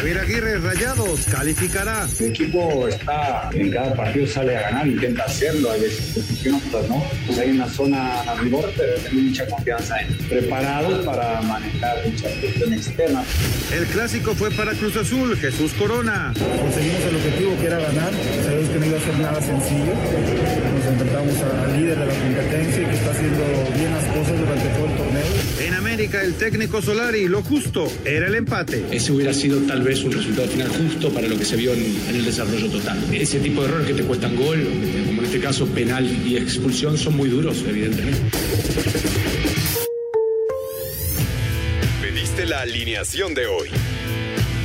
Javier Aguirre Rayados calificará. El equipo está en cada partido sale a ganar, intenta hacerlo, hay veces que funciona, otras no. Pues hay una zona rigor, pero tengo mucha confianza en preparados para manejar muchas cuestiones externas. El clásico fue para Cruz Azul, Jesús Corona. Conseguimos el objetivo que era ganar, sabemos que no iba a ser nada sencillo. Nos enfrentamos al líder de la competencia y que está haciendo bien las cosas durante todo el torneo. En América, el técnico Solari, lo justo era el empate. Ese hubiera sido tal vez un resultado final justo para lo que se vio en el desarrollo total. Ese tipo de errores que te cuestan gol, como en este caso penal y expulsión, son muy duros, evidentemente. Pediste la alineación de hoy.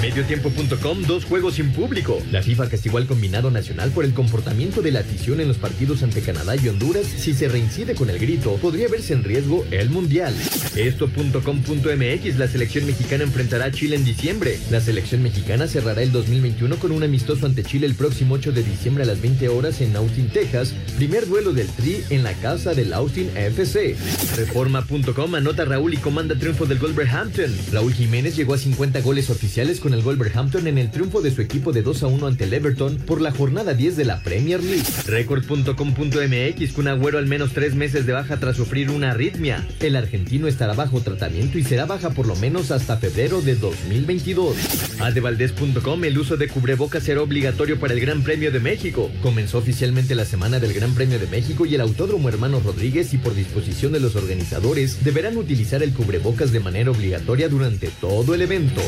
Mediotiempo.com, dos juegos sin público. La FIFA castigó al combinado nacional por el comportamiento de la afición en los partidos ante Canadá y Honduras. Si se reincide con el grito, podría verse en riesgo el Mundial. Esto.com.mx, la selección mexicana enfrentará a Chile en diciembre. La selección mexicana cerrará el 2021 con un amistoso ante Chile el próximo 8 de diciembre a las 20 horas en Austin, Texas. Primer duelo del Tri en la casa del Austin FC. Reforma.com anota Raúl y comanda triunfo del Wolverhampton. Raúl Jiménez llegó a 50 goles oficiales con el Wolverhampton en el triunfo de su equipo de 2 a 1 ante el Everton por la jornada 10 de la Premier League. Record.com.mx con Agüero al menos tres meses de baja tras sufrir una arritmia. El argentino estará bajo tratamiento y será baja por lo menos hasta febrero de 2022. Adevaldez.com el uso de cubrebocas será obligatorio para el Gran Premio de México. Comenzó oficialmente la semana del Gran Premio de México y el Autódromo Hermanos Rodríguez y por disposición de los organizadores deberán utilizar el cubrebocas de manera obligatoria durante todo el evento.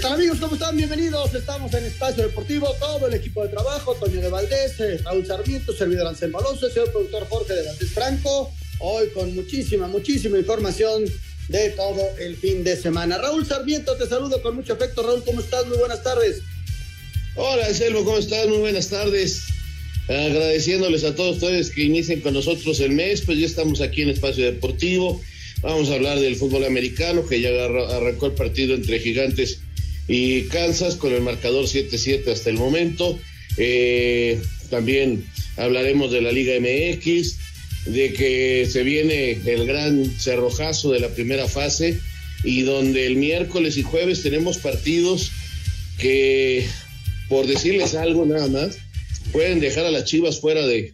Tal amigos? ¿Cómo están? Bienvenidos. Estamos en Espacio Deportivo, todo el equipo de trabajo, Toño de Valdés, eh, Raúl Sarmiento, servidor Anselmo Alonso, el señor productor Jorge de Valdés Franco. Hoy con muchísima, muchísima información de todo el fin de semana. Raúl Sarmiento, te saludo con mucho afecto. Raúl, ¿cómo estás? Muy buenas tardes. Hola Anselmo, ¿cómo estás? Muy buenas tardes. Agradeciéndoles a todos ustedes que inicien con nosotros el mes, pues ya estamos aquí en Espacio Deportivo. Vamos a hablar del fútbol americano, que ya arrancó el partido entre Gigantes y Kansas con el marcador 7-7 hasta el momento. Eh, también hablaremos de la Liga MX, de que se viene el gran cerrojazo de la primera fase y donde el miércoles y jueves tenemos partidos que, por decirles algo nada más, pueden dejar a las Chivas fuera de,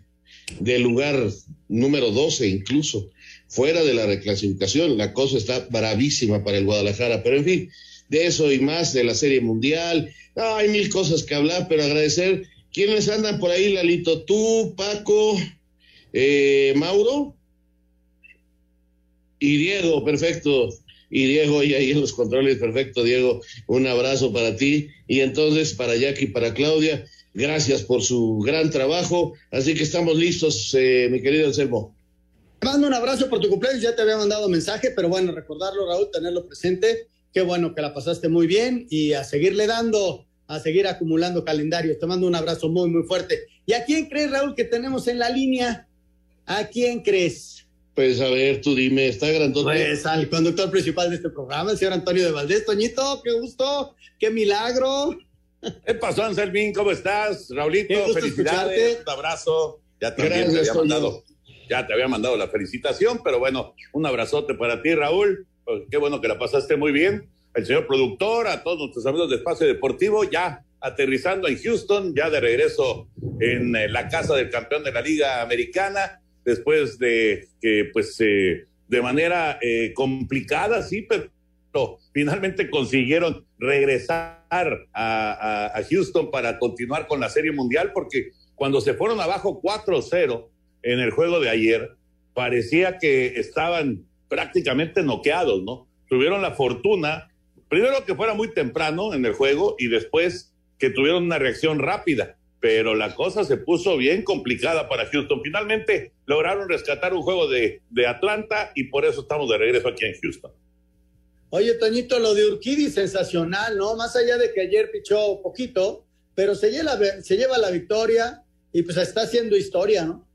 del lugar número 12 incluso, fuera de la reclasificación. La cosa está bravísima para el Guadalajara, pero en fin, de eso y más, de la Serie Mundial. Hay mil cosas que hablar, pero agradecer. ¿Quiénes andan por ahí, Lalito? Tú, Paco, eh, Mauro y Diego, perfecto. Y Diego, y ahí en los controles, perfecto, Diego. Un abrazo para ti. Y entonces para Jackie y para Claudia, gracias por su gran trabajo. Así que estamos listos, eh, mi querido Anselmo. Te mando un abrazo por tu cumpleaños, ya te había mandado mensaje, pero bueno, recordarlo, Raúl, tenerlo presente. Qué bueno que la pasaste muy bien y a seguirle dando, a seguir acumulando calendarios. Te mando un abrazo muy, muy fuerte. ¿Y a quién crees, Raúl, que tenemos en la línea? ¿A quién crees? Pues a ver, tú dime, está grandote. Pues al conductor principal de este programa, el señor Antonio de Valdés. Toñito, qué gusto, qué milagro. ¿Qué pasó, Anselmín? ¿Cómo estás? Raulito, Qué gusto felicidades. escucharte. Un abrazo. Ya también Gracias, te había mandado, ya te había mandado la felicitación, pero bueno, un abrazote para ti, Raúl. Pues, qué bueno que la pasaste muy bien. El señor productor, a todos nuestros amigos de Espacio Deportivo, ya aterrizando en Houston, ya de regreso en eh, la casa del campeón de la Liga Americana, después de que, pues, eh, de manera eh, complicada, sí, pero finalmente consiguieron regresar a, Houston para continuar con la Serie Mundial, porque cuando se fueron abajo 4-0 en el juego de ayer, parecía que estaban prácticamente noqueados, ¿no? Tuvieron la fortuna primero que fuera muy temprano en el juego y después que tuvieron una reacción rápida. Pero la cosa se puso bien complicada para Houston. Finalmente lograron rescatar un juego de, de Atlanta y por eso estamos de regreso aquí en Houston. Oye, Toñito, lo de Urquidi sensacional, ¿no? Más allá de que ayer pichó poquito, pero se lleva, se lleva la victoria y pues está haciendo historia, ¿no?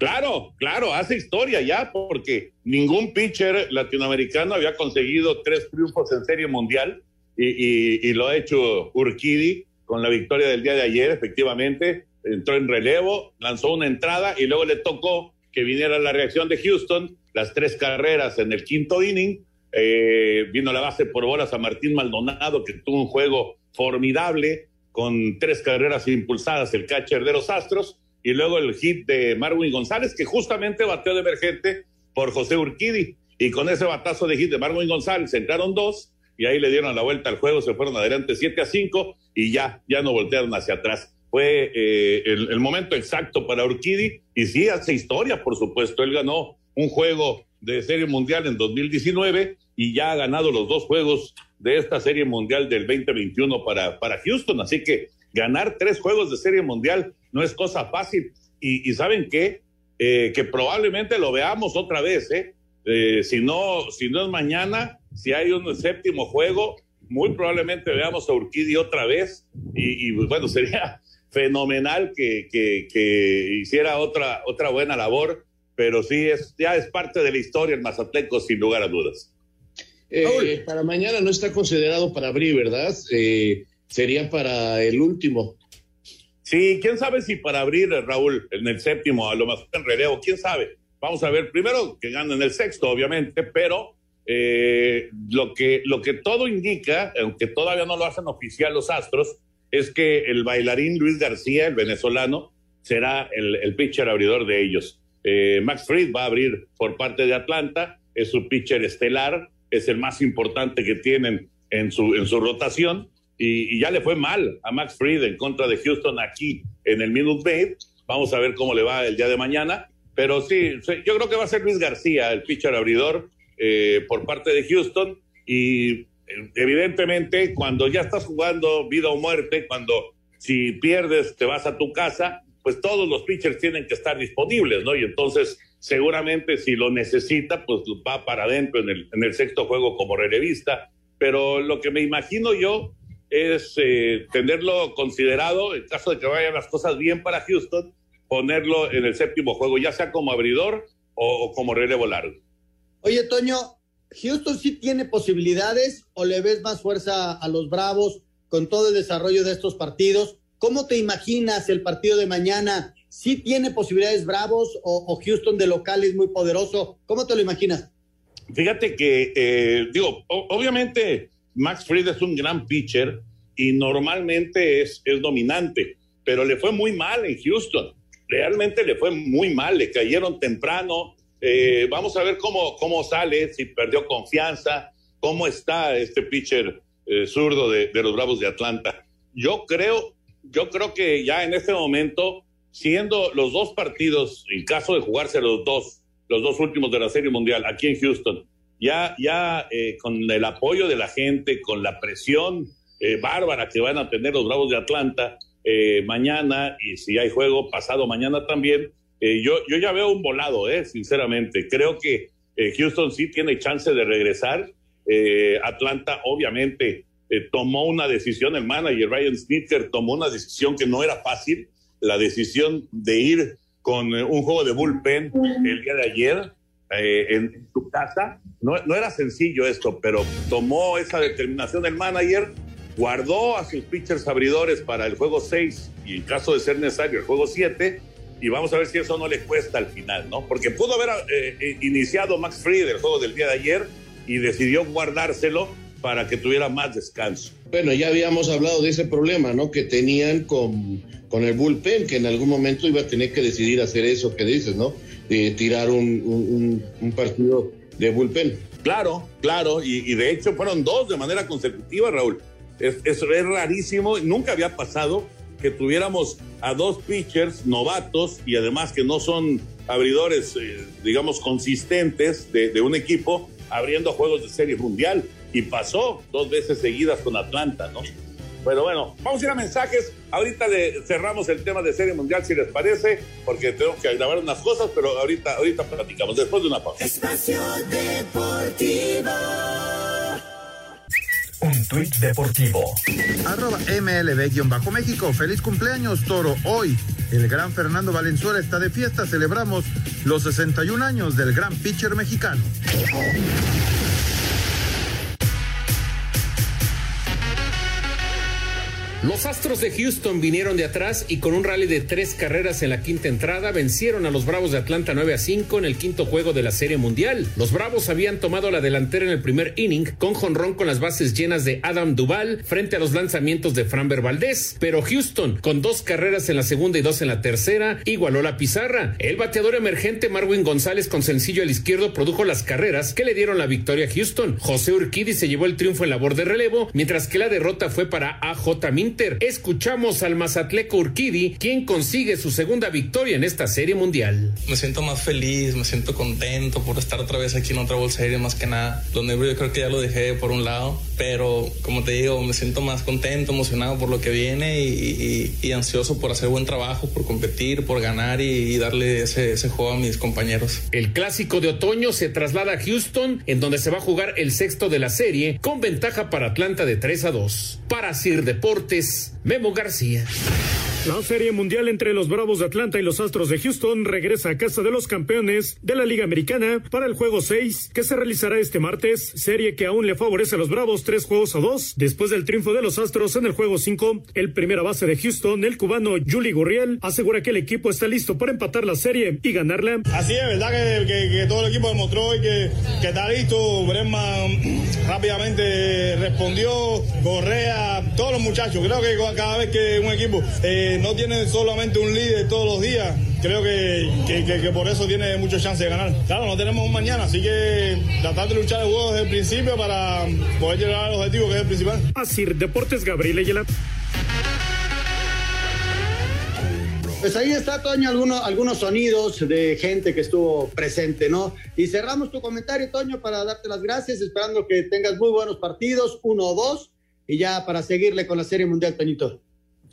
Claro, claro, hace historia ya, porque ningún pitcher latinoamericano había conseguido tres triunfos en Serie Mundial y, lo ha hecho Urquidi con la victoria del día de ayer, efectivamente. Entró en relevo, lanzó una entrada y luego le tocó que viniera la reacción de Houston, las tres carreras en el quinto inning. Eh, vino la base por bolas a Martín Maldonado, que tuvo un juego formidable con tres carreras impulsadas, el catcher de los Astros y luego el hit de Marwin González, que justamente bateó de emergente por José Urquidi. Y con ese batazo de hit de Marwin González entraron dos y ahí le dieron la vuelta al juego, se fueron adelante 7 a 5 y ya, ya no voltearon hacia atrás. Fue eh, el, el, momento exacto para Urquidi y sí hace historia, por supuesto. Él ganó un juego de Serie Mundial en 2019 y ya ha ganado los dos juegos de esta Serie Mundial del 2021 para, para Houston. Así que ganar tres juegos de Serie Mundial no es cosa fácil. Y, saben qué? Eh, que probablemente lo veamos otra vez, ¿eh? ¿eh? si, no, si no es mañana, si hay un séptimo juego, muy probablemente veamos a Urquidi otra vez. Y, bueno, sería fenomenal que, que, hiciera otra, otra buena labor, pero sí, es, ya es parte de la historia el Mazatleco, sin lugar a dudas. Eh, para mañana no está considerado para abrir, ¿verdad? Sería para el último. Sí, quién sabe si para abrir, Raúl, en el séptimo, a lo mejor en relevo, quién sabe. Vamos a ver, primero que ganen en el sexto, obviamente, pero eh, lo, que, lo que todo indica, aunque todavía no lo hacen oficial los Astros, es que el bailarín Luis García, el venezolano, será el, el pitcher abridor de ellos. Eh, Max Fried va a abrir por parte de Atlanta, es su pitcher estelar, es el más importante que tienen en su, en su rotación y, ya le fue mal a Max Fried en contra de Houston aquí en el Minute Maid. Vamos a ver cómo le va el día de mañana. Pero sí, yo creo que va a ser Luis García, el pitcher abridor eh, por parte de Houston. Y eh, evidentemente, cuando ya estás jugando vida o muerte, cuando si pierdes te vas a tu casa, pues todos los pitchers tienen que estar disponibles, ¿no? Y entonces, seguramente si lo necesita, pues va para adentro en el, en el sexto juego como relevista. Pero lo que me imagino yo es eh, tenerlo considerado, en caso de que vayan las cosas bien para Houston, ponerlo en el séptimo juego, ya sea como abridor o, como relevo largo. Oye, Toño, ¿Houston sí tiene posibilidades o le ves más fuerza a los Bravos con todo el desarrollo de estos partidos? ¿Cómo te imaginas el partido de mañana? ¿Sí tiene posibilidades Bravos o, Houston de local es muy poderoso? ¿Cómo te lo imaginas? Fíjate que, eh, digo, obviamente Max Fried es un gran pitcher y normalmente es, es dominante, pero le fue muy mal en Houston. Realmente le fue muy mal, le cayeron temprano. Eh, vamos a ver cómo, cómo sale, si perdió confianza, cómo está este pitcher eh, zurdo de, los Bravos de Atlanta. Yo creo, yo creo que ya en este momento, siendo los dos partidos, en caso de jugarse los dos, los dos últimos de la Serie Mundial aquí en Houston, ya, ya eh, con el apoyo de la gente, con la presión eh, bárbara que van a tener los Bravos de Atlanta eh, mañana y si hay juego pasado mañana también, yo, yo ya veo un volado, sinceramente. Creo que Houston sí tiene chance de regresar. Atlanta obviamente tomó una decisión, el manager Ryan Snitker tomó una decisión que no era fácil, la decisión de ir con un juego de bullpen el día de ayer eh, en su casa. No, era sencillo esto, pero tomó esa determinación el manager, guardó a sus pitchers abridores para el juego 6 y en caso de ser necesario el juego 7 y vamos a ver si eso no le cuesta al final, ¿no? Porque pudo haber eh, eh, iniciado Max Fried el juego del día de ayer y decidió guardárselo para que tuviera más descanso. Bueno, ya habíamos hablado de ese problema, ¿no? Que tenían con, con el bullpen, que en algún momento iba a tener que decidir hacer eso que dices, ¿no? De tirar un, partido de bullpen. Claro, claro, y, de hecho fueron dos de manera consecutiva, Raúl. Es, es, rarísimo, nunca había pasado que tuviéramos a dos pitchers novatos y además que no son abridores, eh, digamos, consistentes de, un equipo, abriendo juegos de serie mundial y pasó dos veces seguidas con Atlanta, ¿no? Pero bueno, vamos a ir a mensajes. Ahorita le cerramos el tema de Serie Mundial, si les parece, porque tenemos que grabar unas cosas, pero ahorita, ahorita platicamos, después de una pausa. Espacio Deportivo. Un tuit deportivo. Arroba MLB-México. Feliz cumpleaños, Toro. Hoy, el gran Fernando Valenzuela está de fiesta. Celebramos los 61 años del gran pitcher mexicano. Los Astros de Houston vinieron de atrás y con un rally de tres carreras en la quinta entrada vencieron a los Bravos de Atlanta 9 a 5 en el quinto juego de la Serie Mundial. Los Bravos habían tomado la delantera en el primer inning con jonrón con las bases llenas de Adam Duval frente a los lanzamientos de Framber Valdez, pero Houston, con dos carreras en la segunda y dos en la tercera, igualó la pizarra. El bateador emergente Marwin González con sencillo al izquierdo produjo las carreras que le dieron la victoria a Houston. José Urquidi se llevó el triunfo en labor de relevo, mientras que la derrota fue para AJ Escuchamos al Mazatleco Urquidi, quien consigue su segunda victoria en esta serie mundial. Me siento más feliz, me siento contento por estar otra vez aquí en otra bolsa serie más que nada. Lo negro yo creo que ya lo dejé por un lado, pero como te digo, me siento más contento, emocionado por lo que viene y, ansioso por hacer buen trabajo, por competir, por ganar y, darle ese, ese juego a mis compañeros. El clásico de otoño se traslada a Houston, en donde se va a jugar el sexto de la serie, con ventaja para Atlanta de 3 a 2. Para Sir Deportes, Memo García. La Serie Mundial entre los Bravos de Atlanta y los Astros de Houston regresa a casa de los campeones de la Liga Americana para el juego 6, que se realizará este martes, serie que aún le favorece a los Bravos tres juegos a dos. Después del triunfo de los Astros en el juego 5, el primera base de Houston, el cubano Juli Gurriel, asegura que el equipo está listo para empatar la serie y ganarla. Así es, verdad que, todo el equipo demostró que, que está listo. Brenman rápidamente respondió, Correa, todos los muchachos. Creo que cada vez que un equipo... Eh, no tiene solamente un líder todos los días. Creo que, por eso tiene mucha chance de ganar. Claro, no tenemos un mañana, así que tratar de luchar el juego desde el principio para poder llegar al objetivo que es el principal. Así, Deportes Gabriel Ayala. Pues ahí está, Toño, algunos, algunos sonidos de gente que estuvo presente, ¿no? Y cerramos tu comentario, Toño, para darte las gracias, esperando que tengas muy buenos partidos, uno o dos, y ya para seguirle con la Serie Mundial, Toñito.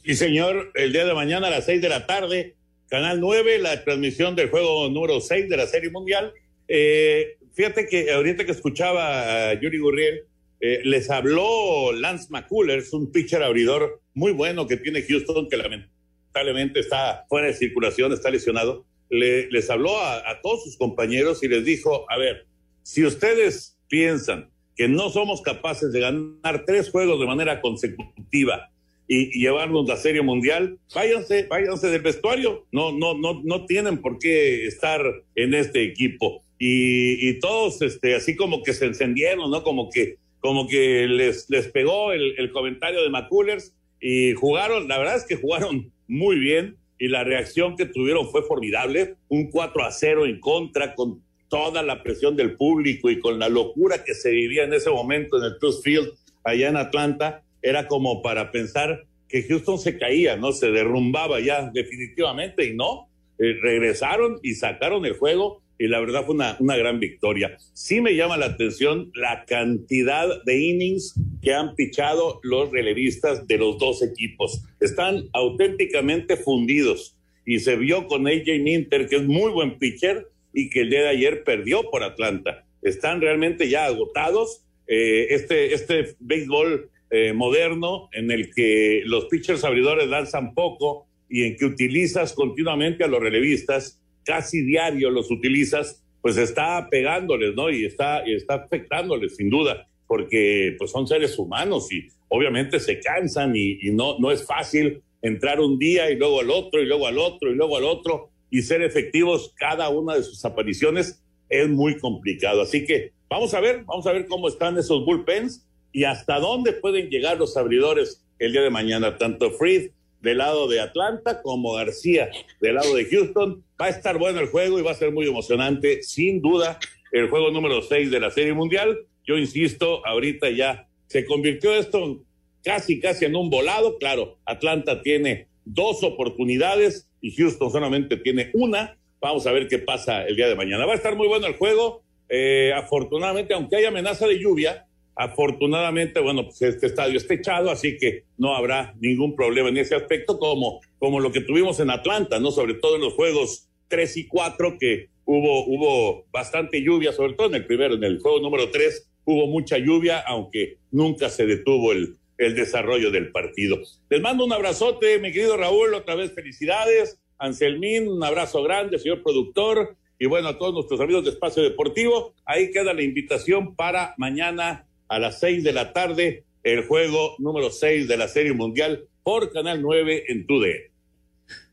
Sí, señor, el día de mañana a las seis de la tarde, Canal 9, la transmisión del juego número 6 de la Serie Mundial. Eh, fíjate que ahorita que escuchaba a Yuri Gurriel, eh, les habló Lance McCullers, un pitcher abridor muy bueno que tiene Houston, que lamentablemente está fuera de circulación, está lesionado. les habló a, a todos sus compañeros y les dijo, a ver, si ustedes piensan que no somos capaces de ganar tres juegos de manera consecutiva, y, llevarnos la Serie Mundial, váyanse, váyanse del vestuario. No, no, no, no tienen por qué estar en este equipo. Y, todos, este, así como que se encendieron, ¿no? Como que, como que les, les pegó el, el comentario de McCullers y jugaron, la verdad es que jugaron muy bien y la reacción que tuvieron fue formidable, un 4 a 0 en contra con toda la presión del público y con la locura que se vivía en ese momento en el Trust Field allá en Atlanta era como para pensar que Houston se caía, ¿no? Se derrumbaba ya definitivamente y no, eh, regresaron y sacaron el juego y la verdad fue una, una gran victoria. Sí me llama la atención la cantidad de innings que han pichado los relevistas de los dos equipos. Están auténticamente fundidos y se vio con AJ Minter, que es muy buen pitcher y que el día de ayer perdió por Atlanta. Están realmente ya agotados. Eh, este, este béisbol eh, moderno en el que los pitchers abridores lanzan poco y en que utilizas continuamente a los relevistas, casi diario los utilizas, pues está pegándoles, ¿no? Y está, y está afectándoles, sin duda, porque pues son seres humanos y obviamente se cansan y, no, no es fácil entrar un día y luego al otro y luego al otro y luego al otro y ser efectivos cada una de sus apariciones es muy complicado. Así que vamos a ver, vamos a ver cómo están esos bullpens y hasta dónde pueden llegar los abridores el día de mañana, tanto Freed del lado de Atlanta como García del lado de Houston. Va a estar bueno el juego y va a ser muy emocionante, sin duda, el juego número 6 de la Serie Mundial. Yo insisto, ahorita ya se convirtió esto casi, casi en un volado. Claro, Atlanta tiene dos oportunidades y Houston solamente tiene una. Vamos a ver qué pasa el día de mañana. Va a estar muy bueno el juego Eh, afortunadamente, aunque hay amenaza de lluvia, afortunadamente, bueno, pues este estadio está echado, así que no habrá ningún problema en ese aspecto, como, como lo que tuvimos en Atlanta, ¿no? Sobre todo en los juegos 3 y 4, que hubo, hubo bastante lluvia, sobre todo en el primero, en el juego número 3, hubo mucha lluvia, aunque nunca se detuvo el, el desarrollo del partido. Les mando un abrazote, mi querido Raúl, otra vez felicidades. Anselmín, un abrazo grande, señor productor. Y bueno, a todos nuestros amigos de Espacio Deportivo, ahí queda la invitación para mañana a las seis de la tarde, el juego número seis de la Serie Mundial por Canal 9 en TUDE.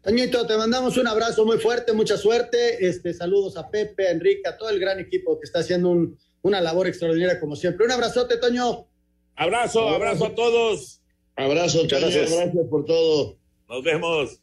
Toñito, te mandamos un abrazo muy fuerte, mucha suerte. Este, saludos a Pepe, a Enrique, a todo el gran equipo que está haciendo un, una labor extraordinaria como siempre. Un abrazote, Toño. Abrazo, abrazo a todos. Abrazo, muchas gracias. gracias por todo. Nos vemos.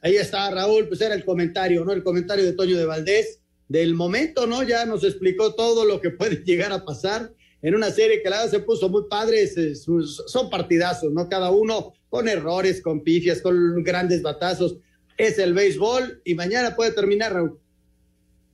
Ahí está Raúl, pues era el comentario, ¿no? El comentario de Toño de Valdés del momento, ¿no? Ya nos explicó todo lo que puede llegar a pasar en una serie que la verdad se puso muy padre, son partidazos, ¿no? Cada uno con errores, con pifias, con grandes batazos. Es el béisbol y mañana puede terminar, Raúl.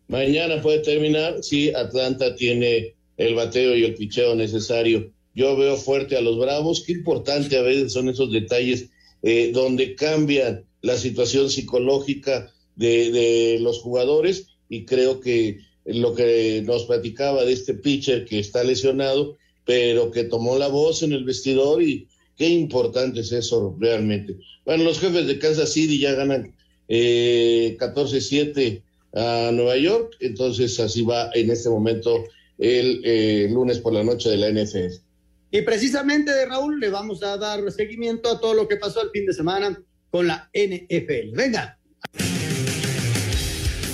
Mañana puede terminar, sí, Atlanta tiene el bateo y el picheo necesario. Yo veo fuerte a los Bravos, qué importante a veces son esos detalles eh, donde cambian la situación psicológica de, los jugadores y creo que lo que nos platicaba de este pitcher que está lesionado, pero que tomó la voz en el vestidor y qué importante es eso realmente. Bueno, los jefes de Kansas City ya ganan eh, 14-7 a Nueva York, entonces así va en este momento el eh, lunes por la noche de la NFL. Y precisamente de Raúl le vamos a dar seguimiento a todo lo que pasó el fin de semana con la NFL. Venga.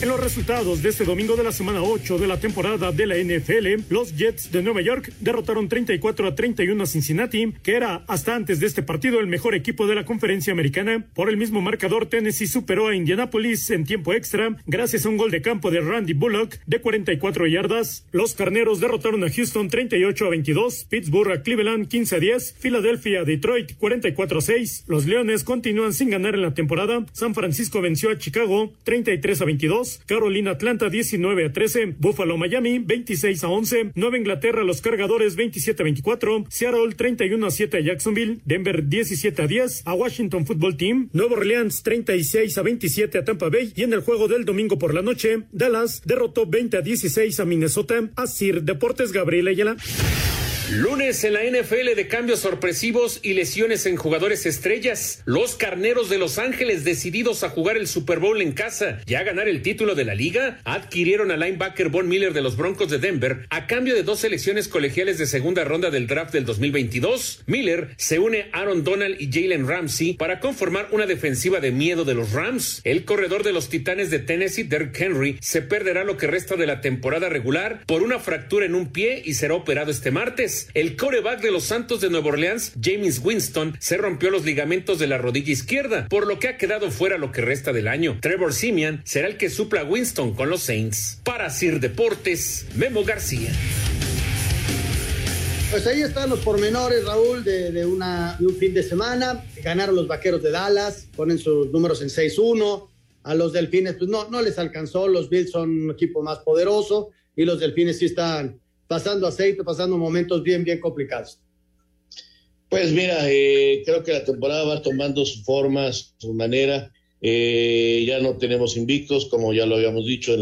En los resultados de este domingo de la semana 8 de la temporada de la NFL, los Jets de Nueva York derrotaron 34 a 31 a Cincinnati, que era hasta antes de este partido el mejor equipo de la conferencia americana. Por el mismo marcador, Tennessee superó a Indianapolis en tiempo extra gracias a un gol de campo de Randy Bullock de 44 yardas. Los Carneros derrotaron a Houston 38 a 22, Pittsburgh a Cleveland 15 a 10, Filadelfia a Detroit 44 a 6. Los Leones continúan sin ganar en la temporada. San Francisco venció a Chicago 33 a 22. Carolina Atlanta 19 a 13, Buffalo Miami 26 a 11, Nueva Inglaterra los cargadores 27 a 24, Seattle 31 a 7 a Jacksonville, Denver 17 a 10 a Washington Football Team, Nueva Orleans 36 a 27 a Tampa Bay. Y en el juego del domingo por la noche, Dallas derrotó 20 a 16 a Minnesota, a Deportes Gabriel Ayala. Lunes en la NFL de cambios sorpresivos y lesiones en jugadores estrellas. Los carneros de Los Ángeles, decididos a jugar el Super Bowl en casa y a ganar el título de la liga, adquirieron al linebacker Von Miller de los Broncos de Denver a cambio de dos selecciones colegiales de segunda ronda del draft del 2022. Miller se une a Aaron Donald y Jalen Ramsey para conformar una defensiva de miedo de los Rams. El corredor de los Titanes de Tennessee, Derrick Henry, se perderá lo que resta de la temporada regular por una fractura en un pie y será operado este martes. El coreback de los Santos de Nueva Orleans, James Winston, se rompió los ligamentos de la rodilla izquierda, por lo que ha quedado fuera lo que resta del año. Trevor Simeon será el que supla a Winston con los Saints. Para Sir Deportes, Memo García. Pues ahí están los pormenores, Raúl, de, una, un fin de semana. Ganaron los vaqueros de Dallas, ponen sus números en 6-1. A los delfines, pues no, no les alcanzó. Los Bills son un equipo más poderoso y los delfines sí están pasando aceite, pasando momentos bien, bien complicados. Pues mira, eh, creo que la temporada va tomando su forma, su manera. Eh, ya no tenemos invictos, como ya lo habíamos dicho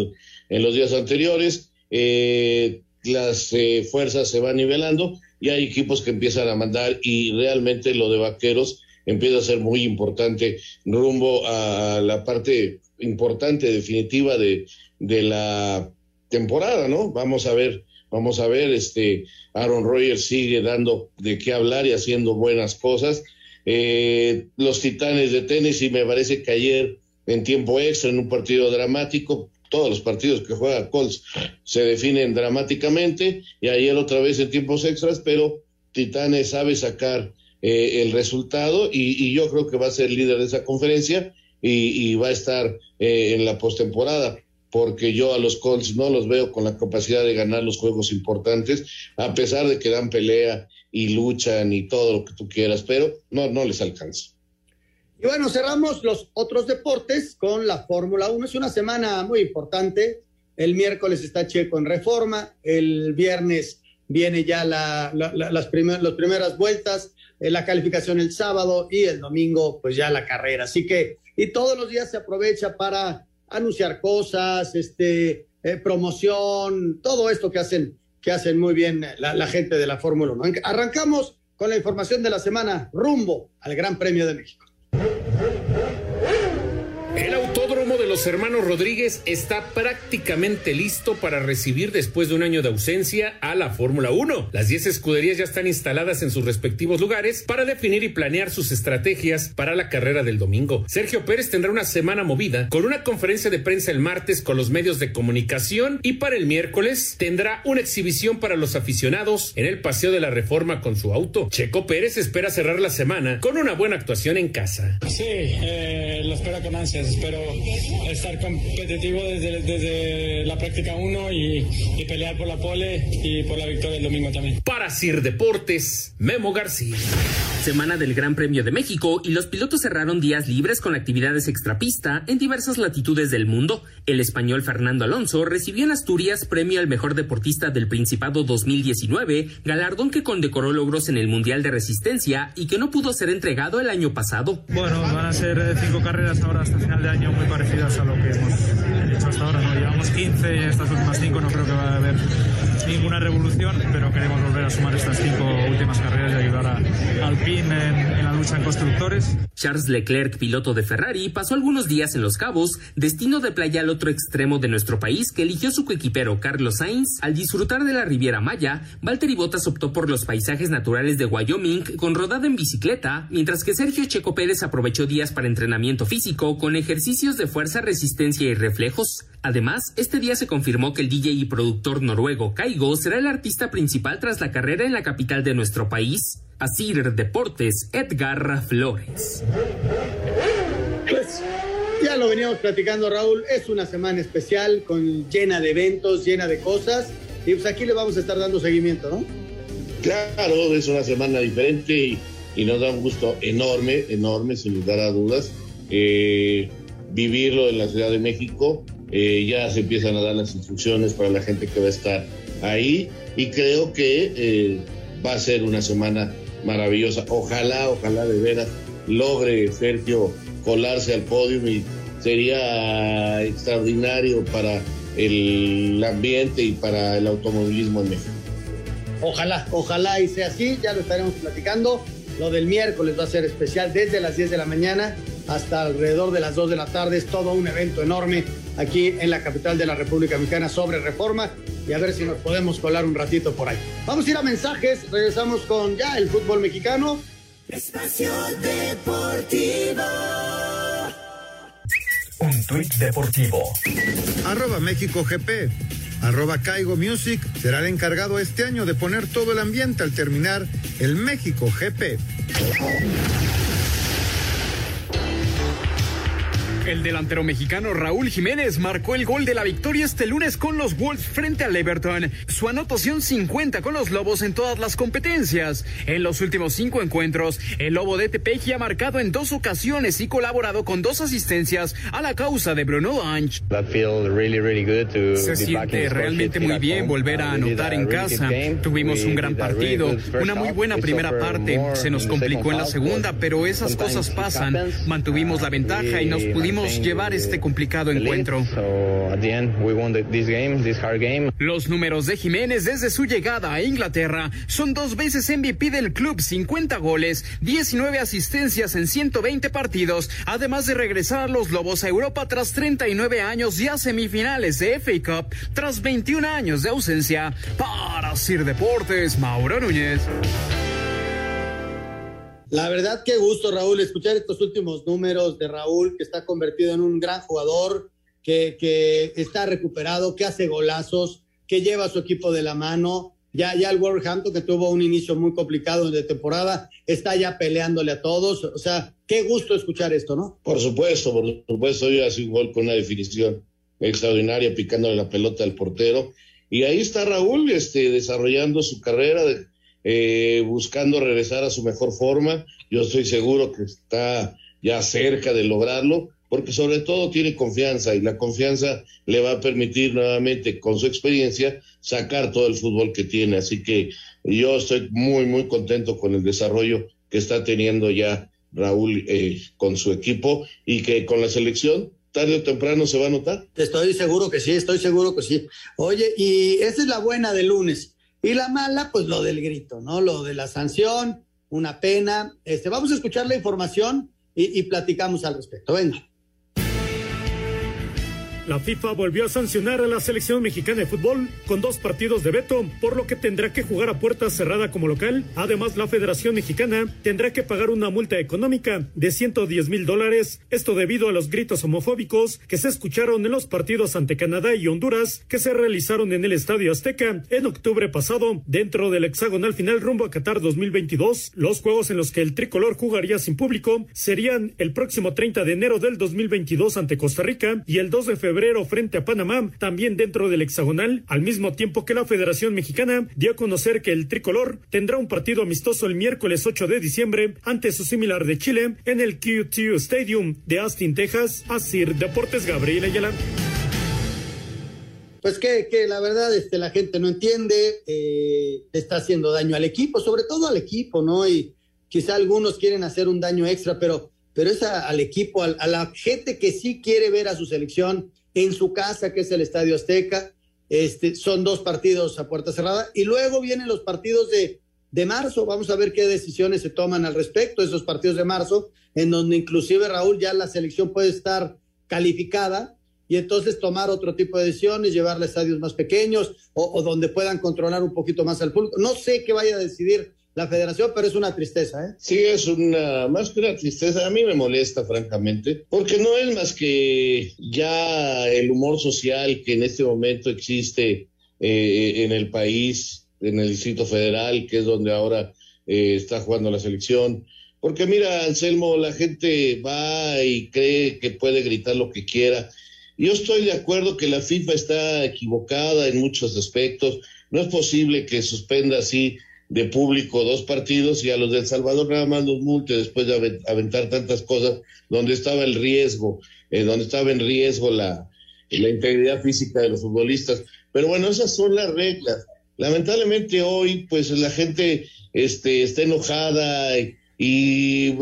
en, los días anteriores. Eh, las fuerzas se van nivelando y hay equipos que empiezan a mandar y realmente lo de Vaqueros empieza a ser muy importante rumbo a la parte importante, definitiva de, de la temporada, ¿no? Vamos a ver Vamos a ver, este Aaron Rodgers sigue dando de qué hablar y haciendo buenas cosas. Eh, los Titanes de Tennessee me parece que ayer en tiempo extra, en un partido dramático, todos los partidos que juega Colts se definen dramáticamente y ayer otra vez en tiempos extras, pero Titanes sabe sacar eh, el resultado y, yo creo que va a ser líder de esa conferencia y, va a estar eh, en la postemporada porque yo a los Colts no los veo con la capacidad de ganar los juegos importantes, a pesar de que dan pelea y luchan y todo lo que tú quieras, pero no, no les alcanza. Y bueno, cerramos los otros deportes con la Fórmula 1. Es una semana muy importante El miércoles está Checo en reforma. El viernes viene ya la, las, las primeras vueltas, eh, la calificación el sábado y el domingo, pues ya la carrera. Así que, y todos los días se aprovecha para anunciar cosas, este, eh, promoción, todo esto que hacen, que hacen muy bien la, la gente de la Fórmula 1. Arrancamos con la información de la semana rumbo al Gran Premio de México. El autódromo de los hermanos Rodríguez está prácticamente listo para recibir después de un año de ausencia a la Fórmula 1. Las 10 escuderías ya están instaladas en sus respectivos lugares para definir y planear sus estrategias para la carrera del domingo. Sergio Pérez tendrá una semana movida con una conferencia de prensa el martes con los medios de comunicación y para el miércoles tendrá una exhibición para los aficionados en el Paseo de la Reforma con su auto. Checo Pérez espera cerrar la semana con una buena actuación en casa. Sí, eh, lo espero con ansias espero estar competitivo desde, desde la práctica 1 y, y, pelear por la pole y por la victoria el domingo también. Para Sir Deportes, Memo García. Semana del Gran Premio de México y los pilotos cerraron días libres con actividades extrapista en diversas latitudes del mundo. El español Fernando Alonso recibió en Asturias premio al mejor deportista del Principado 2019, galardón que condecoró logros en el Mundial de Resistencia y que no pudo ser entregado el año pasado. Bueno, van a ser cinco carreras ahora hasta final de año muy parecidas a lo que hemos hecho hasta ahora. ¿no? Llevamos 15 y estas últimas cinco no creo que va a haber ninguna revolución, pero queremos volver a sumar estas cinco últimas carreras y ayudar a Alpine en, en, la lucha en constructores. Charles Leclerc, piloto de Ferrari, pasó algunos días en Los Cabos, destino de playa al otro extremo de nuestro país, que eligió su coequipero Carlos Sainz. Al disfrutar de la Riviera Maya, Valtteri Bottas optó por los paisajes naturales de Wyoming con rodada en bicicleta, mientras que Sergio Checo Pérez aprovechó días para entrenamiento físico con ejercicios de fuerza, resistencia y reflejos. Además, este día se confirmó que el DJ y productor noruego Kaigo será el artista principal tras la carrera en la capital de nuestro país. Asir Deportes, Edgar Flores. Pues ya lo veníamos platicando, Raúl. Es una semana especial, con llena de eventos, llena de cosas. Y pues aquí le vamos a estar dando seguimiento, ¿no? Claro, es una semana diferente y, y nos da un gusto enorme, enorme, sin lugar a dudas. Eh, vivirlo en la Ciudad de México. Eh, ya se empiezan a dar las instrucciones para la gente que va a estar ahí y creo que eh, va a ser una semana maravillosa. Ojalá, ojalá de veras logre Sergio colarse al podio y sería extraordinario para el ambiente y para el automovilismo en México. Ojalá, ojalá y sea así, ya lo estaremos platicando. Lo del miércoles va a ser especial desde las 10 de la mañana hasta alrededor de las 2 de la tarde. Es todo un evento enorme aquí en la capital de la República Mexicana sobre reforma y a ver si nos podemos colar un ratito por ahí. Vamos a ir a mensajes, regresamos con ya el fútbol mexicano. Espacio Deportivo. Un tuit deportivo. Arroba México GP. Arroba Caigo Music será el encargado este año de poner todo el ambiente al terminar el México GP. El delantero mexicano Raúl Jiménez marcó el gol de la victoria este lunes con los Wolves frente al Everton. Su anotación 50 con los Lobos en todas las competencias. En los últimos cinco encuentros, el Lobo de Tepeji ha marcado en dos ocasiones y colaborado con dos asistencias a la causa de Bruno Lange. Se siente realmente muy bien volver a anotar en casa. Tuvimos un gran partido, una muy buena primera parte. Se nos complicó en la segunda, pero esas cosas pasan. Mantuvimos la ventaja y nos pudimos llevar este complicado encuentro. Los números de Jiménez desde su llegada a Inglaterra son dos veces MVP del club, 50 goles, 19 asistencias en 120 partidos, además de regresar a los Lobos a Europa tras 39 años y a semifinales de FA Cup tras 21 años de ausencia. Para Sir Deportes, Mauro Núñez. La verdad, qué gusto, Raúl, escuchar estos últimos números de Raúl, que está convertido en un gran jugador, que, que está recuperado, que hace golazos, que lleva a su equipo de la mano. Ya, ya el Wolverhampton, que tuvo un inicio muy complicado de temporada, está ya peleándole a todos. O sea, qué gusto escuchar esto, ¿no? Por supuesto, por supuesto, hoy hace un gol con una definición extraordinaria, picándole la pelota al portero. Y ahí está Raúl, este, desarrollando su carrera. De, eh, buscando regresar a su mejor forma. Yo estoy seguro que está ya cerca de lograrlo. porque sobre todo tiene confianza y la confianza le va a permitir nuevamente con su experiencia sacar todo el fútbol que tiene. Así que yo estoy muy, muy contento con el desarrollo que está teniendo ya Raúl eh, con su equipo y que con la selección tarde o temprano se va a notar. Estoy seguro que sí, estoy seguro que sí. Oye, y esa es la buena del lunes. Y la mala, pues lo del grito, ¿no? Lo de la sanción, una pena. Este, vamos a escuchar la información y, y platicamos al respecto. Venga. La FIFA volvió a sancionar a la selección mexicana de fútbol con dos partidos de veto, por lo que tendrá que jugar a puerta cerrada como local. Además, la Federación Mexicana tendrá que pagar una multa económica de 110 mil dólares. Esto debido a los gritos homofóbicos que se escucharon en los partidos ante Canadá y Honduras que se realizaron en el Estadio Azteca en octubre pasado, dentro del hexagonal final rumbo a Qatar 2022. Los juegos en los que el tricolor jugaría sin público serían el próximo 30 de enero del 2022 ante Costa Rica y el 2 de febrero frente a Panamá, también dentro del hexagonal, al mismo tiempo que la Federación Mexicana dio a conocer que el tricolor tendrá un partido amistoso el miércoles 8 de diciembre ante su similar de Chile en el QT Stadium de Austin, Texas. Asir Deportes Gabriel Ayala. Pues que, que, la verdad este, la gente no entiende, eh, está haciendo daño al equipo, sobre todo al equipo, ¿no? Y quizá algunos quieren hacer un daño extra, pero, pero es a, al equipo, a, a, la gente que sí quiere ver a su selección en su casa, que es el Estadio Azteca. Este, son dos partidos a puerta cerrada. Y luego vienen los partidos de, de marzo. Vamos a ver qué decisiones se toman al respecto, esos partidos de marzo, en donde inclusive Raúl ya la selección puede estar calificada y entonces tomar otro tipo de decisiones, llevarla a estadios más pequeños o, o, donde puedan controlar un poquito más al público. No sé qué vaya a decidir la federación, pero es una tristeza, ¿eh? Sí, es una, más que una tristeza, a mí me molesta, francamente, porque no es más que ya el humor social que en este momento existe eh, en el país, en el Distrito Federal, que es donde ahora eh, está jugando la selección. Porque mira, Anselmo, la gente va y cree que puede gritar lo que quiera. Yo estoy de acuerdo que la FIFA está equivocada en muchos aspectos. No es posible que suspenda así de público dos partidos y a los del Salvador nada más los multe después de aventar tantas cosas donde estaba el riesgo, eh, donde estaba en riesgo la, la integridad física de los futbolistas. Pero bueno, esas son las reglas. Lamentablemente hoy, pues la gente este, está enojada y, y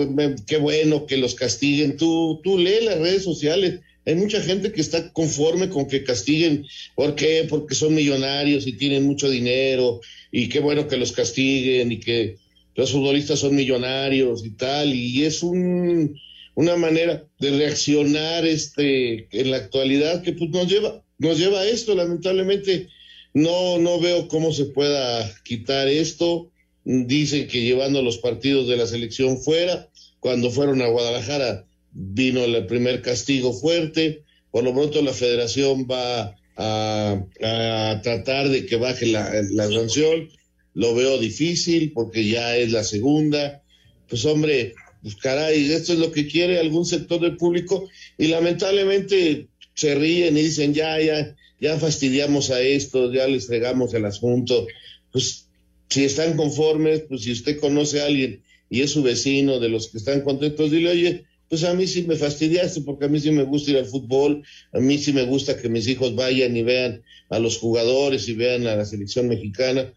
qué bueno que los castiguen. Tú, tú lee las redes sociales. Hay mucha gente que está conforme con que castiguen. ¿Por qué? Porque son millonarios y tienen mucho dinero y qué bueno que los castiguen y que los futbolistas son millonarios y tal, y es un, una manera de reaccionar este, en la actualidad que pues, nos, lleva, nos lleva a esto, lamentablemente no, no veo cómo se pueda quitar esto, dicen que llevando los partidos de la selección fuera, cuando fueron a Guadalajara vino el primer castigo fuerte, por lo pronto la federación va a, tratar de que baje la, la, sanción. Lo veo difícil porque ya es la segunda. Pues hombre, pues caray, esto es lo que quiere algún sector del público y lamentablemente se ríen y dicen ya, ya, ya fastidiamos a esto, ya les fregamos el asunto. Pues si están conformes, pues si usted conoce a alguien y es su vecino de los que están contentos, dile, oye, pues a mí sí me fastidiaste porque a mí sí me gusta ir al fútbol, a mí sí me gusta que mis hijos vayan y vean a los jugadores y vean a la selección mexicana.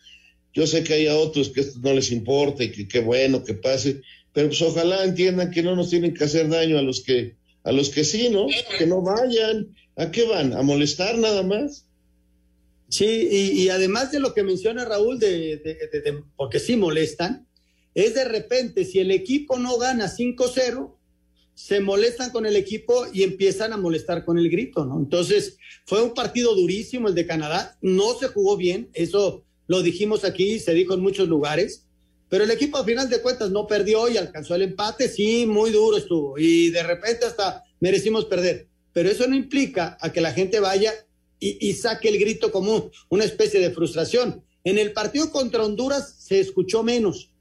Yo sé que hay a otros que esto no les importa y que qué bueno que pase, pero pues ojalá entiendan que no nos tienen que hacer daño a los que a los que sí, ¿no? Que no vayan. ¿A qué van? ¿A molestar nada más? Sí, y, además de lo que menciona Raúl, de, porque sí molestan, es de repente, si el equipo no gana 5-0, se molestan con el equipo y empiezan a molestar con el grito, ¿no? Entonces, fue un partido durísimo el de Canadá, no se jugó bien, eso lo dijimos aquí, se dijo en muchos lugares, pero el equipo a final de cuentas no perdió y alcanzó el empate, sí, muy duro estuvo, y de repente hasta merecimos perder, pero eso no implica a que la gente vaya y, saque el grito como una especie de frustración. En el partido contra Honduras se escuchó menos,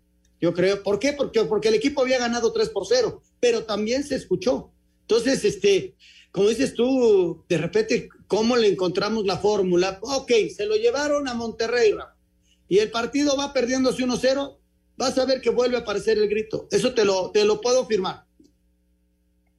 yo creo. ¿Por qué? Porque, porque el equipo había ganado 3 por 0, pero también se escuchó. Entonces, este, como dices tú, de repente, ¿cómo le encontramos la fórmula? Ok, se lo llevaron a Monterrey, y el partido va perdiéndose 1-0, vas a ver que vuelve a aparecer el grito. Eso te lo, te lo puedo firmar.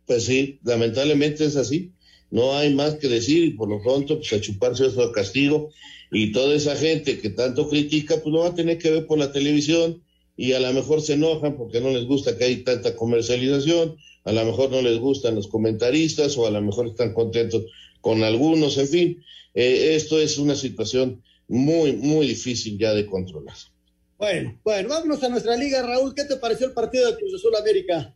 Pues sí, lamentablemente es así. No hay más que decir y por lo pronto pues a chuparse eso castigo y toda esa gente que tanto critica pues lo va a tener que ver por la televisión y a lo mejor se enojan porque no les gusta que hay tanta comercialización, a lo mejor no les gustan los comentaristas o a lo mejor están contentos con algunos, en fin, eh, esto es una situación muy, muy difícil ya de controlar. Bueno, bueno, vámonos a nuestra liga, Raúl. ¿Qué te pareció el partido de Cruz Azul América?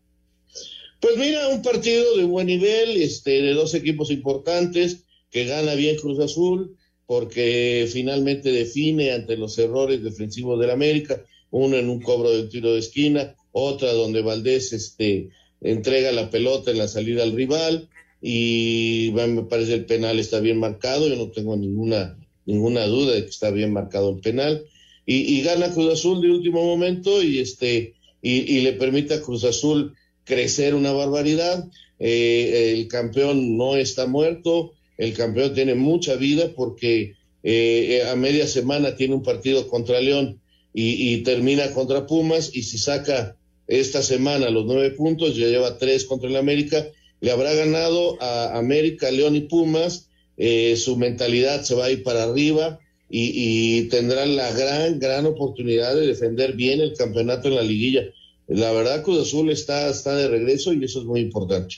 Pues mira, un partido de buen nivel, este, de dos equipos importantes, que gana bien Cruz Azul, porque finalmente define ante los errores defensivos del América, uno en un cobro de tiro de esquina, otra donde Valdés este, entrega la pelota en la salida al rival, y me parece el penal está bien marcado, yo no tengo ninguna, ninguna duda de que está bien marcado el penal y, gana Cruz Azul de último momento y este y, le permite a Cruz Azul crecer una barbaridad. Eh, el campeón no está muerto, el campeón tiene mucha vida porque eh, a media semana tiene un partido contra León y, termina contra Pumas y si saca esta semana los nueve puntos, ya lleva tres contra el América, le habrá ganado a América, León y Pumas, eh, su mentalidad se va a ir para arriba, y, tendrán la gran, gran oportunidad de defender bien el campeonato en la liguilla. La verdad, Cruz Azul está, está de regreso y eso es muy importante.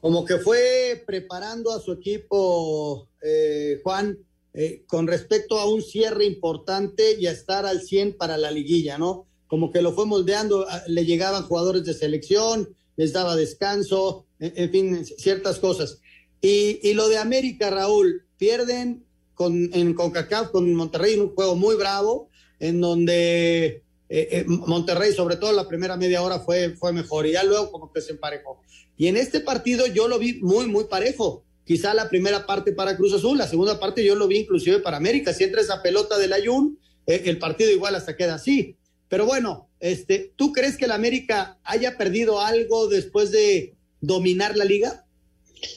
Como que fue preparando a su equipo, eh, Juan, eh, con respecto a un cierre importante y a estar al 100 para la liguilla, ¿no? Como que lo fue moldeando, le llegaban jugadores de selección, les daba descanso, en, fin, ciertas cosas. Y, y lo de América, Raúl, pierden con, en CONCACAF con Monterrey en un juego muy bravo, en donde eh, eh, Monterrey, sobre todo la primera media hora, fue, fue mejor y ya luego como que se emparejó. Y en este partido yo lo vi muy, muy parejo. Quizá la primera parte para Cruz Azul, la segunda parte yo lo vi inclusive para América. Si entra esa pelota del Ayun, eh, el partido igual hasta queda así. Pero bueno, este, ¿tú crees que el América haya perdido algo después de dominar la liga?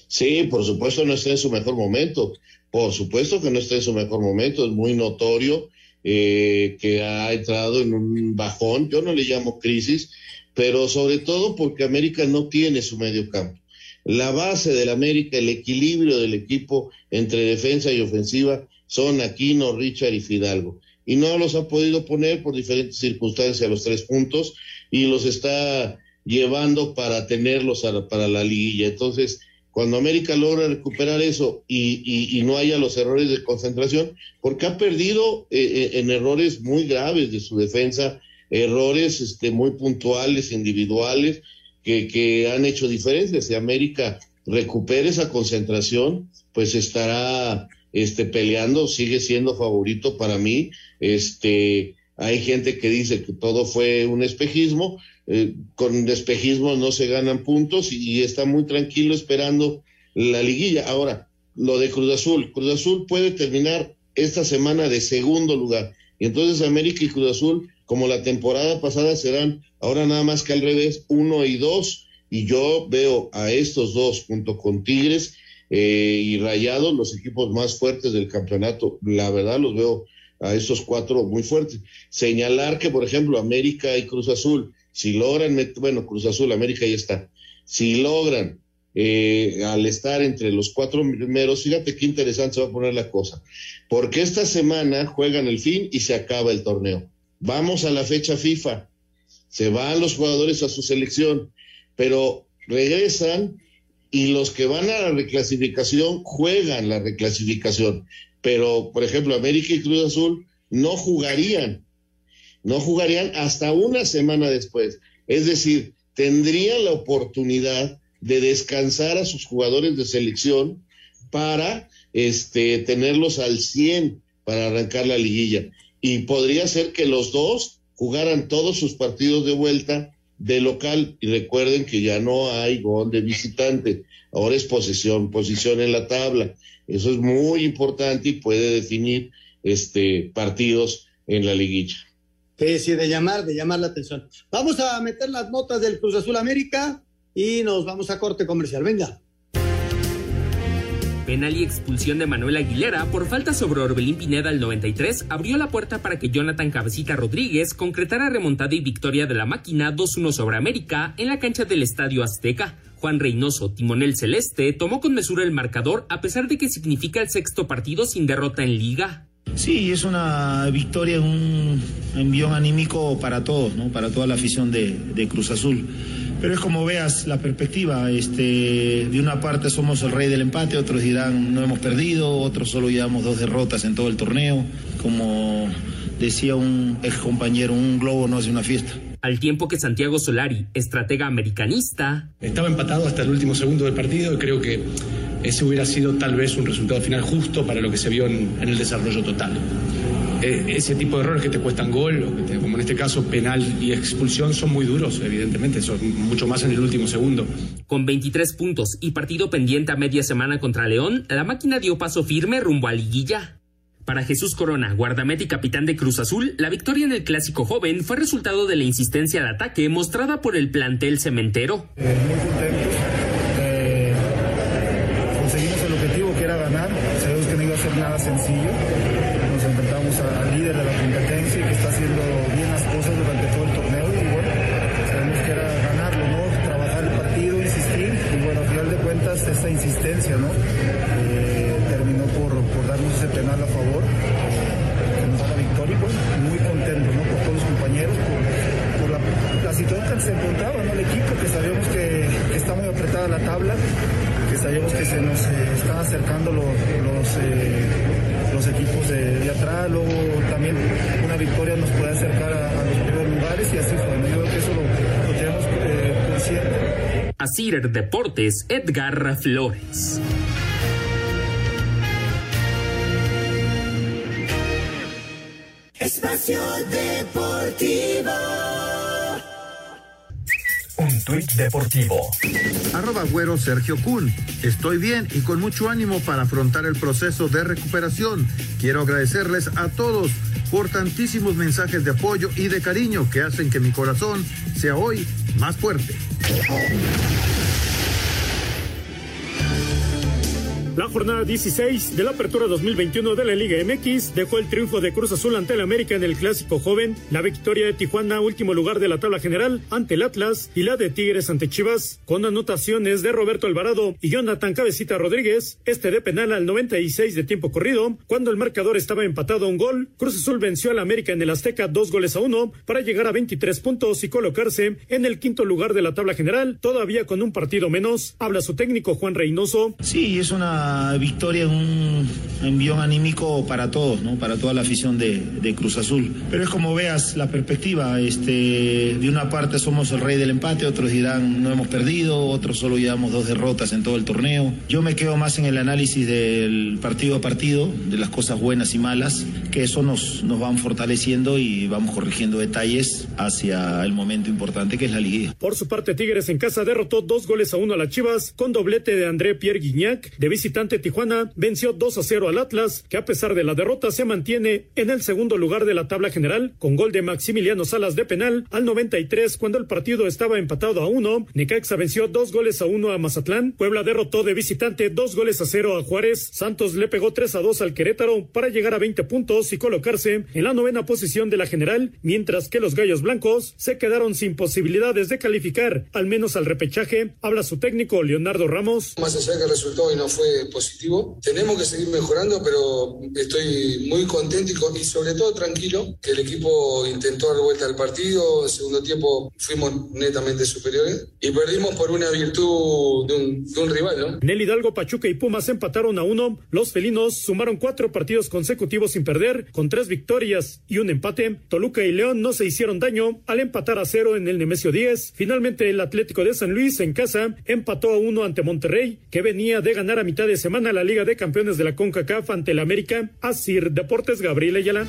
Sí, por supuesto no está en su mejor momento. Por supuesto que no está en su mejor momento, es muy notorio eh, que ha entrado en un bajón, yo no le llamo crisis, pero sobre todo porque América no tiene su medio campo. La base del América, el equilibrio del equipo entre defensa y ofensiva son Aquino, Richard y Fidalgo. Y no los ha podido poner por diferentes circunstancias a los tres puntos y los está llevando para tenerlos para la liguilla. Entonces, cuando América logra recuperar eso y, no haya los errores de concentración, porque ha perdido eh, eh, en errores muy graves de su defensa, errores este, muy puntuales, individuales, que, han hecho diferencias. Si América recupera esa concentración, pues estará este, peleando, sigue siendo favorito para mí. Este, hay gente que dice que todo fue un espejismo, eh, con espejismo no se ganan puntos y, está muy tranquilo esperando la liguilla. Ahora, lo de Cruz Azul, Cruz Azul puede terminar esta semana de segundo lugar. Y entonces América y Cruz Azul, como la temporada pasada, serán ahora nada más que al revés, uno y dos. Y yo veo a estos dos junto con Tigres eh, y Rayados, los equipos más fuertes del campeonato. La verdad los veo a estos cuatro muy fuertes. Señalar que, por ejemplo, América y Cruz Azul si logran, bueno, Cruz Azul, América ya está. Si logran, eh, al estar entre los cuatro primeros, fíjate qué interesante se va a poner la cosa. Porque esta semana juegan el fin y se acaba el torneo. Vamos a la fecha FIFA. Se van los jugadores a su selección, pero regresan y los que van a la reclasificación juegan la reclasificación. Pero, por ejemplo, América y Cruz Azul no jugarían no jugarían hasta una semana después. Es decir, tendrían la oportunidad de descansar a sus jugadores de selección para este, tenerlos al 100 para arrancar la liguilla. Y podría ser que los dos jugaran todos sus partidos de vuelta de local. Y recuerden que ya no hay gol de visitante. Ahora es posición, posición en la tabla. Eso es muy importante y puede definir este, partidos en la liguilla. Sí, sí, de llamar, de llamar la atención. Vamos a meter las notas del Cruz Azul América y nos vamos a corte comercial. Venga. Penal y expulsión de Manuel Aguilera por falta sobre Orbelín Pineda al 93 abrió la puerta para que Jonathan Cabecita Rodríguez concretara remontada y victoria de la máquina 2-1 sobre América en la cancha del Estadio Azteca. Juan Reynoso, timonel celeste, tomó con mesura el marcador a pesar de que significa el sexto partido sin derrota en liga. Sí, es una victoria, un envión anímico para todos, ¿no? para toda la afición de, de Cruz Azul. Pero es como veas la perspectiva, este, de una parte somos el rey del empate, otros dirán no hemos perdido, otros solo llevamos dos derrotas en todo el torneo. Como decía un ex compañero, un globo no hace una fiesta. Al tiempo que Santiago Solari, estratega americanista, Estaba empatado hasta el último segundo del partido y creo que ese hubiera sido tal vez un resultado final justo para lo que se vio en, en el desarrollo total. Eh, ese tipo de errores que te cuestan gol, o que te- como en este caso penal y expulsión, son muy duros, evidentemente, son mucho más en el último segundo. con 23 puntos y partido pendiente a media semana contra León, la máquina dio paso firme rumbo a liguilla. Para Jesús Corona, guardameta y capitán de Cruz Azul, la victoria en el clásico joven fue resultado de la insistencia al ataque mostrada por el plantel cementero. Eh, muy contentos. Victoria nos puede acercar a, a los primeros lugares y así fue. Yo creo que eso lo, lo tenemos eh, consciente. Asir Deportes, Edgar Flores. Espacio Deportivo. Tuit deportivo. Arroba güero Sergio Kun. Estoy bien y con mucho ánimo para afrontar el proceso de recuperación. Quiero agradecerles a todos por tantísimos mensajes de apoyo y de cariño que hacen que mi corazón sea hoy más fuerte. La jornada 16 de la apertura 2021 de la Liga MX dejó el triunfo de Cruz Azul ante el América en el Clásico Joven, la victoria de Tijuana, último lugar de la tabla general, ante el Atlas y la de Tigres ante Chivas, con anotaciones de Roberto Alvarado y Jonathan Cabecita Rodríguez, este de penal al 96 de tiempo corrido, cuando el marcador estaba empatado a un gol. Cruz Azul venció al América en el Azteca dos goles a uno para llegar a 23 puntos y colocarse en el quinto lugar de la tabla general, todavía con un partido menos. Habla su técnico Juan Reynoso. Sí, es una victoria, un envión anímico para todos, ¿no? para toda la afición de, de Cruz Azul. Pero es como veas la perspectiva, este, de una parte somos el rey del empate, otros dirán no hemos perdido, otros solo llevamos dos derrotas en todo el torneo. Yo me quedo más en el análisis del partido a partido, de las cosas buenas y malas, que eso nos, nos van fortaleciendo y vamos corrigiendo detalles hacia el momento importante que es la liguilla. Por su parte, Tigres en casa derrotó dos goles a uno a las Chivas con doblete de André Pierre Guignac. De visitante Tijuana venció 2 a 0 al Atlas, que a pesar de la derrota se mantiene en el segundo lugar de la tabla general con gol de Maximiliano Salas de penal al 93 cuando el partido estaba empatado a uno. Necaxa venció dos goles a uno a Mazatlán. Puebla derrotó de visitante dos goles a cero a Juárez. Santos le pegó 3 a 2 al Querétaro para llegar a 20 puntos y colocarse en la novena posición de la general, mientras que los Gallos Blancos se quedaron sin posibilidades de calificar al menos al repechaje. Habla su técnico Leonardo Ramos. Más allá resultado hoy no fue positivo, tenemos que seguir mejorando, pero estoy muy contento y, y sobre todo tranquilo que el equipo intentó dar vuelta al partido. En segundo tiempo fuimos netamente superiores y perdimos por una virtud de un, de un rival, ¿no? El Hidalgo, Pachuca y Pumas empataron a uno. Los felinos sumaron cuatro partidos consecutivos sin perder, con tres victorias y un empate. Toluca y León no se hicieron daño al empatar a cero en el Nemesio 10. Finalmente, el Atlético de San Luis en casa empató a uno ante Monterrey, que venía de ganar a mitad de semana la Liga de Campeones de la CONCACAF ante el América. Asir Deportes, Gabriel Ayala.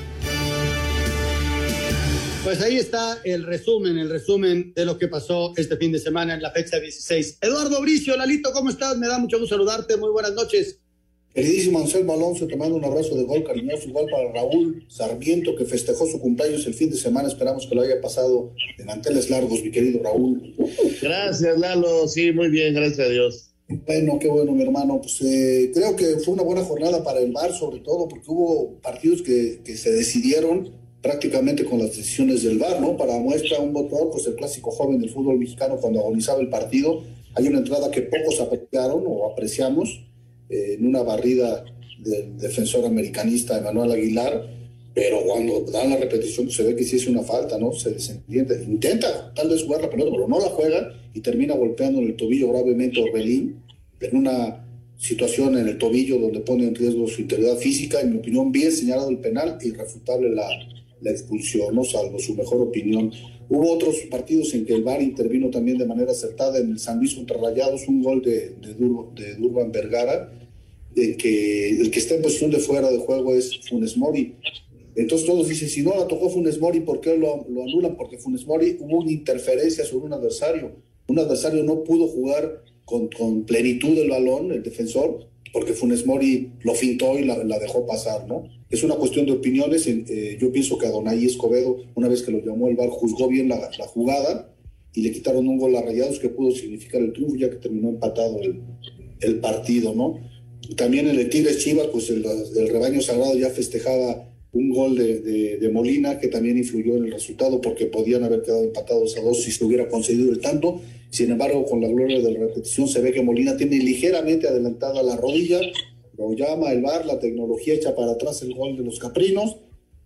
Pues ahí está el resumen, el resumen de lo que pasó este fin de semana en la fecha 16. Eduardo Bricio, Lalito, ¿cómo estás? Me da mucho gusto saludarte. Muy buenas noches. Queridísimo Anselmo Alonso, te mando un abrazo de gol cariñoso, igual para Raúl Sarmiento, que festejó su cumpleaños el fin de semana. Esperamos que lo haya pasado de manteles largos, mi querido Raúl. Gracias, Lalo. Sí, muy bien, gracias a Dios. Bueno, qué bueno, mi hermano. Pues eh, creo que fue una buena jornada para el Bar, sobre todo porque hubo partidos que, que se decidieron prácticamente con las decisiones del VAR, ¿no? Para muestra un botón, pues el clásico joven del fútbol mexicano cuando agonizaba el partido, hay una entrada que pocos apreciaron o apreciamos eh, en una barrida del defensor americanista Emanuel Aguilar, pero cuando dan la repetición se ve que sí es una falta, ¿no? Se desentiende, intenta tal vez jugar la pelota, pero no la juega y termina golpeando en el tobillo gravemente a Orbelín en una situación en el tobillo donde pone en riesgo su integridad física, en mi opinión bien señalado el penal irrefutable la, la expulsión, ¿no? salvo su mejor opinión. Hubo otros partidos en que el VAR intervino también de manera acertada en el San Luis contra Rayados, un gol de, de, de Durban Vergara, en que el que está en posición de fuera de juego es Funes Mori. Entonces todos dicen, si no la tocó Funes Mori, ¿por qué lo, lo anulan? Porque Funes Mori hubo una interferencia sobre un adversario. Un adversario no pudo jugar con, plenitud el balón, el defensor, porque Funes Mori lo fintó y la, dejó pasar, ¿no? Es una cuestión de opiniones. Eh, yo pienso que Adonai Escobedo, una vez que lo llamó el VAR, juzgó bien la, jugada y le quitaron un gol a Rayados que pudo significar el triunfo, ya que terminó empatado el, el partido, ¿no? También en el Tigres Chivas, pues el rebaño sagrado ya festejaba un gol de, de, Molina que también influyó en el resultado porque podían haber quedado empatados a dos si se hubiera conseguido el tanto. Sin embargo, con la gloria de la repetición se ve que Molina tiene ligeramente adelantada la rodilla, lo llama el VAR, la tecnología echa para atrás el gol de los Caprinos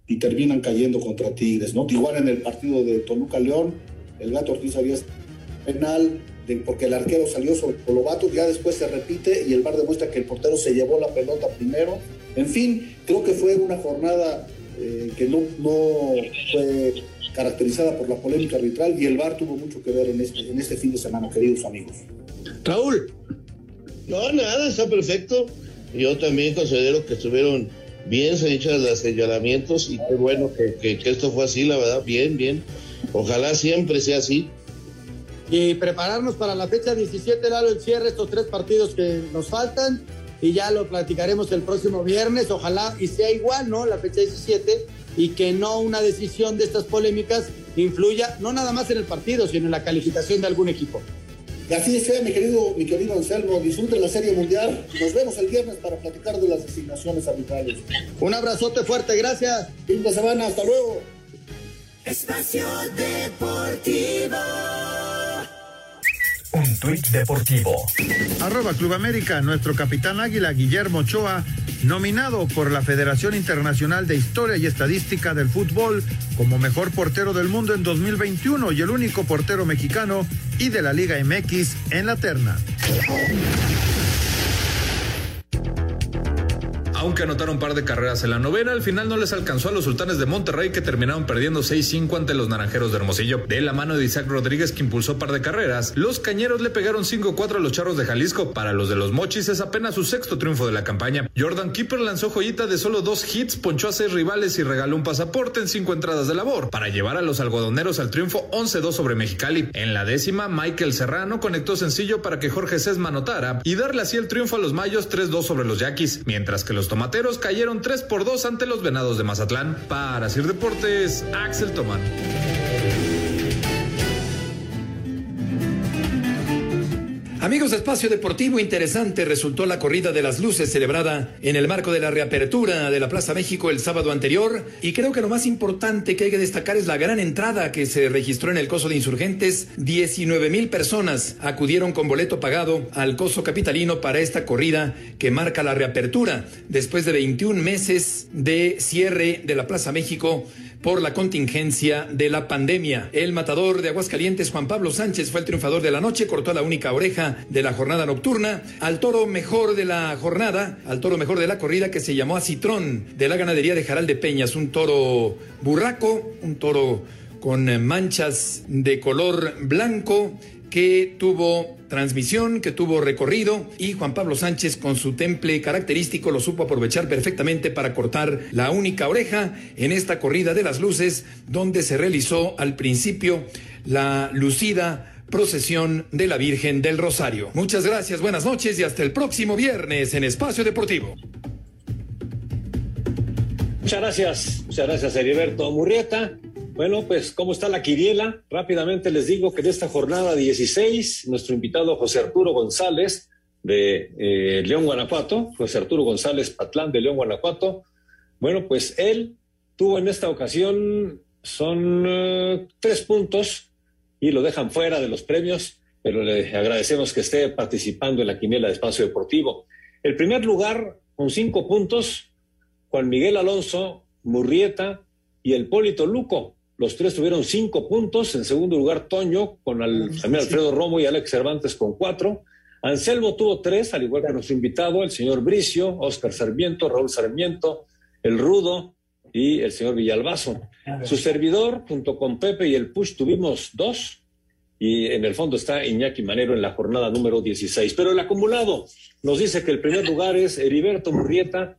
y terminan cayendo contra Tigres, ¿no? Igual en el partido de Toluca León, el Gato Ortiz había penal porque el arquero salió sobre Colobato, ya después se repite y el VAR demuestra que el portero se llevó la pelota primero. En fin, creo que fue una jornada eh, que no, no fue caracterizada por la polémica arbitral y el VAR tuvo mucho que ver en este, en este fin de semana, queridos amigos. Raúl. No, nada, está perfecto. Yo también considero que estuvieron bien hechas los señalamientos y qué bueno que, que, que, esto fue así, la verdad, bien, bien. Ojalá siempre sea así. Y prepararnos para la fecha 17, Lalo, el cierre, estos tres partidos que nos faltan y ya lo platicaremos el próximo viernes, ojalá y sea igual, ¿no? La fecha 17 y que no una decisión de estas polémicas influya no nada más en el partido, sino en la calificación de algún equipo. Y así sea, mi querido, mi querido Anselmo, disfruten la Serie Mundial. Nos vemos el viernes para platicar de las designaciones arbitrales. Un abrazote fuerte, gracias. Fin de semana, hasta luego. Espacio Deportivo. Un tuit deportivo. Arroba Club América, nuestro capitán águila Guillermo Ochoa, nominado por la Federación Internacional de Historia y Estadística del Fútbol como mejor portero del mundo en 2021 y el único portero mexicano y de la Liga MX en la terna. Aunque anotaron un par de carreras en la novena, al final no les alcanzó a los sultanes de Monterrey que terminaron perdiendo 6-5 ante los naranjeros de Hermosillo. De la mano de Isaac Rodríguez que impulsó par de carreras, los cañeros le pegaron 5-4 a los charros de Jalisco. Para los de los mochis es apenas su sexto triunfo de la campaña. Jordan Keeper lanzó joyita de solo dos hits, ponchó a seis rivales y regaló un pasaporte en cinco entradas de labor para llevar a los algodoneros al triunfo 11-2 sobre Mexicali. En la décima, Michael Serrano conectó sencillo para que Jorge Sesma anotara y darle así el triunfo a los mayos 3-2 sobre los yaquis, mientras que los tomateros cayeron 3 por 2 ante los venados de Mazatlán. Para Sir Deportes, Axel Tomán. Amigos de Espacio Deportivo, interesante resultó la corrida de las luces celebrada en el marco de la reapertura de la Plaza México el sábado anterior. Y creo que lo más importante que hay que destacar es la gran entrada que se registró en el Coso de Insurgentes. 19 mil personas acudieron con boleto pagado al Coso Capitalino para esta corrida que marca la reapertura después de 21 meses de cierre de la Plaza México por la contingencia de la pandemia. El matador de Aguascalientes, Juan Pablo Sánchez, fue el triunfador de la noche, cortó la única oreja de la jornada nocturna. Al toro mejor de la jornada, al toro mejor de la corrida que se llamó Acitrón, de la ganadería de Jaral de Peñas, un toro burraco, un toro con manchas de color blanco que tuvo transmisión, que tuvo recorrido y Juan Pablo Sánchez con su temple característico lo supo aprovechar perfectamente para cortar la única oreja en esta corrida de las luces donde se realizó al principio la lucida procesión de la Virgen del Rosario. Muchas gracias, buenas noches y hasta el próximo viernes en Espacio Deportivo. Muchas gracias, muchas gracias Heriberto Murrieta. Bueno, pues, ¿cómo está la quiriela? Rápidamente les digo que de esta jornada 16, nuestro invitado José Arturo González de eh, León, Guanajuato, José Arturo González Patlán de León, Guanajuato, bueno, pues él tuvo en esta ocasión son eh, tres puntos y lo dejan fuera de los premios, pero le agradecemos que esté participando en la quiniela de espacio deportivo. El primer lugar con cinco puntos, Juan Miguel Alonso, Murrieta y el Polito Luco. Los tres tuvieron cinco puntos. En segundo lugar, Toño, con también Alfredo Romo y Alex Cervantes con cuatro. Anselmo tuvo tres, al igual que nuestro invitado, el señor Bricio, Oscar Sarmiento, Raúl Sarmiento, el Rudo y el señor Villalbazo. Su servidor, junto con Pepe y el Push, tuvimos dos. Y en el fondo está Iñaki Manero en la jornada número 16. Pero el acumulado nos dice que el primer lugar es Heriberto Murrieta.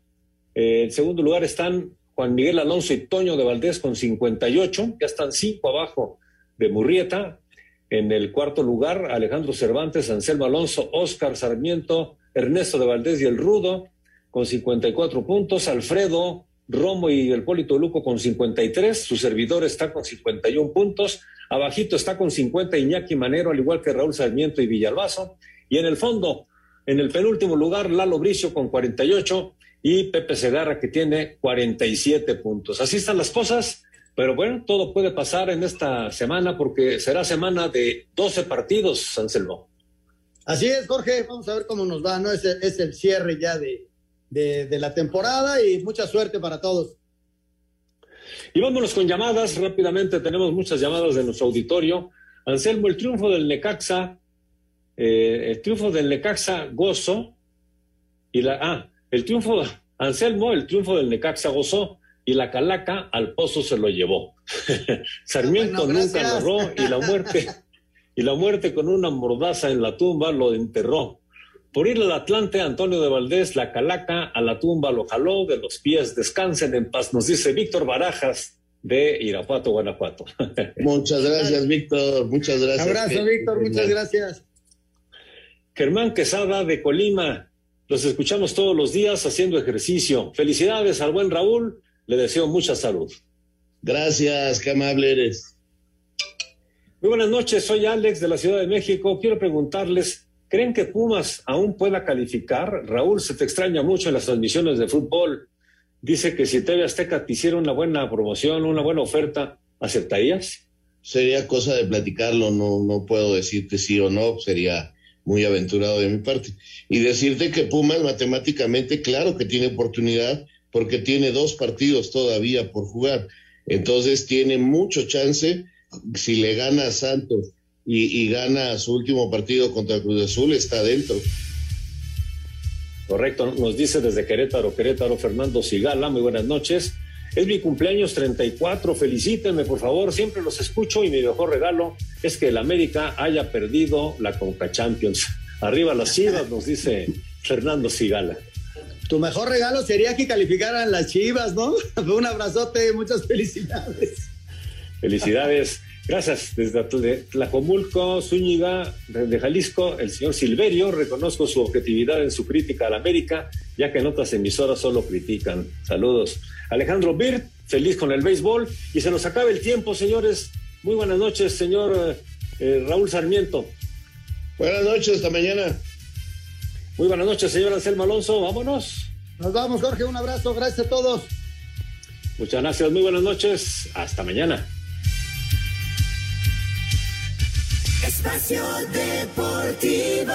Eh, en segundo lugar están Juan Miguel Alonso y Toño de Valdés con 58. Ya están cinco abajo de Murrieta. En el cuarto lugar, Alejandro Cervantes, Anselmo Alonso, Oscar Sarmiento, Ernesto de Valdés y el Rudo con 54 puntos. Alfredo Romo y el Polito Luco con 53. Su servidor está con 51 puntos. Abajito está con 50 Iñaki Manero, al igual que Raúl Sarmiento y Villalbazo. Y en el fondo, en el penúltimo lugar, Lalo Bricio con 48 y Pepe Segarra que tiene 47 puntos. Así están las cosas, pero bueno, todo puede pasar en esta semana porque será semana de 12 partidos, Anselmo. Así es, Jorge, vamos a ver cómo nos va, ¿no? Es el, es el cierre ya de, de, de la temporada y mucha suerte para todos. Y vámonos con llamadas rápidamente. Tenemos muchas llamadas de nuestro auditorio. Anselmo, el triunfo del Necaxa, eh, el triunfo del Necaxa gozo y la ah, el triunfo Anselmo, el triunfo del Necaxa gozó y la calaca al pozo se lo llevó. Sarmiento nunca lo ahorró y la muerte y la muerte con una mordaza en la tumba lo enterró. Por ir al Atlante, Antonio de Valdés, la calaca a la tumba lo jaló de los pies, descansen en paz, nos dice Víctor Barajas de Irapuato, Guanajuato. Muchas gracias, Víctor, muchas gracias. Abrazo, Víctor, muchas gracias. Germán Quesada de Colima, los escuchamos todos los días haciendo ejercicio. Felicidades al buen Raúl, le deseo mucha salud. Gracias, qué amable eres. Muy buenas noches, soy Alex de la Ciudad de México. Quiero preguntarles, ¿Creen que Pumas aún pueda calificar? Raúl, se te extraña mucho en las transmisiones de fútbol. Dice que si TV Azteca te hiciera una buena promoción, una buena oferta, ¿aceptarías? Sería cosa de platicarlo, no, no puedo decirte sí o no, sería muy aventurado de mi parte. Y decirte que Pumas matemáticamente, claro que tiene oportunidad, porque tiene dos partidos todavía por jugar. Entonces tiene mucho chance si le gana a Santos y, gana su último partido contra Cruz Azul, está dentro. Correcto, nos dice desde Querétaro, Querétaro, Fernando Sigala, muy buenas noches. Es mi cumpleaños 34, felicítenme por favor, siempre los escucho y mi mejor regalo es que el América haya perdido la Conca Champions. Arriba las chivas, nos dice Fernando Sigala. Tu mejor regalo sería que calificaran las chivas, ¿no? Un abrazote, muchas felicidades. Felicidades. Gracias. Desde Tlacomulco, Zúñiga, de Jalisco, el señor Silverio, reconozco su objetividad en su crítica a la América, ya que en otras emisoras solo critican. Saludos. Alejandro Birt, feliz con el béisbol. Y se nos acaba el tiempo, señores. Muy buenas noches, señor eh, Raúl Sarmiento. Buenas noches, hasta mañana. Muy buenas noches, señor Anselmo Alonso. Vámonos. Nos vamos, Jorge. Un abrazo. Gracias a todos. Muchas gracias. Muy buenas noches. Hasta mañana. Espacio Deportivo.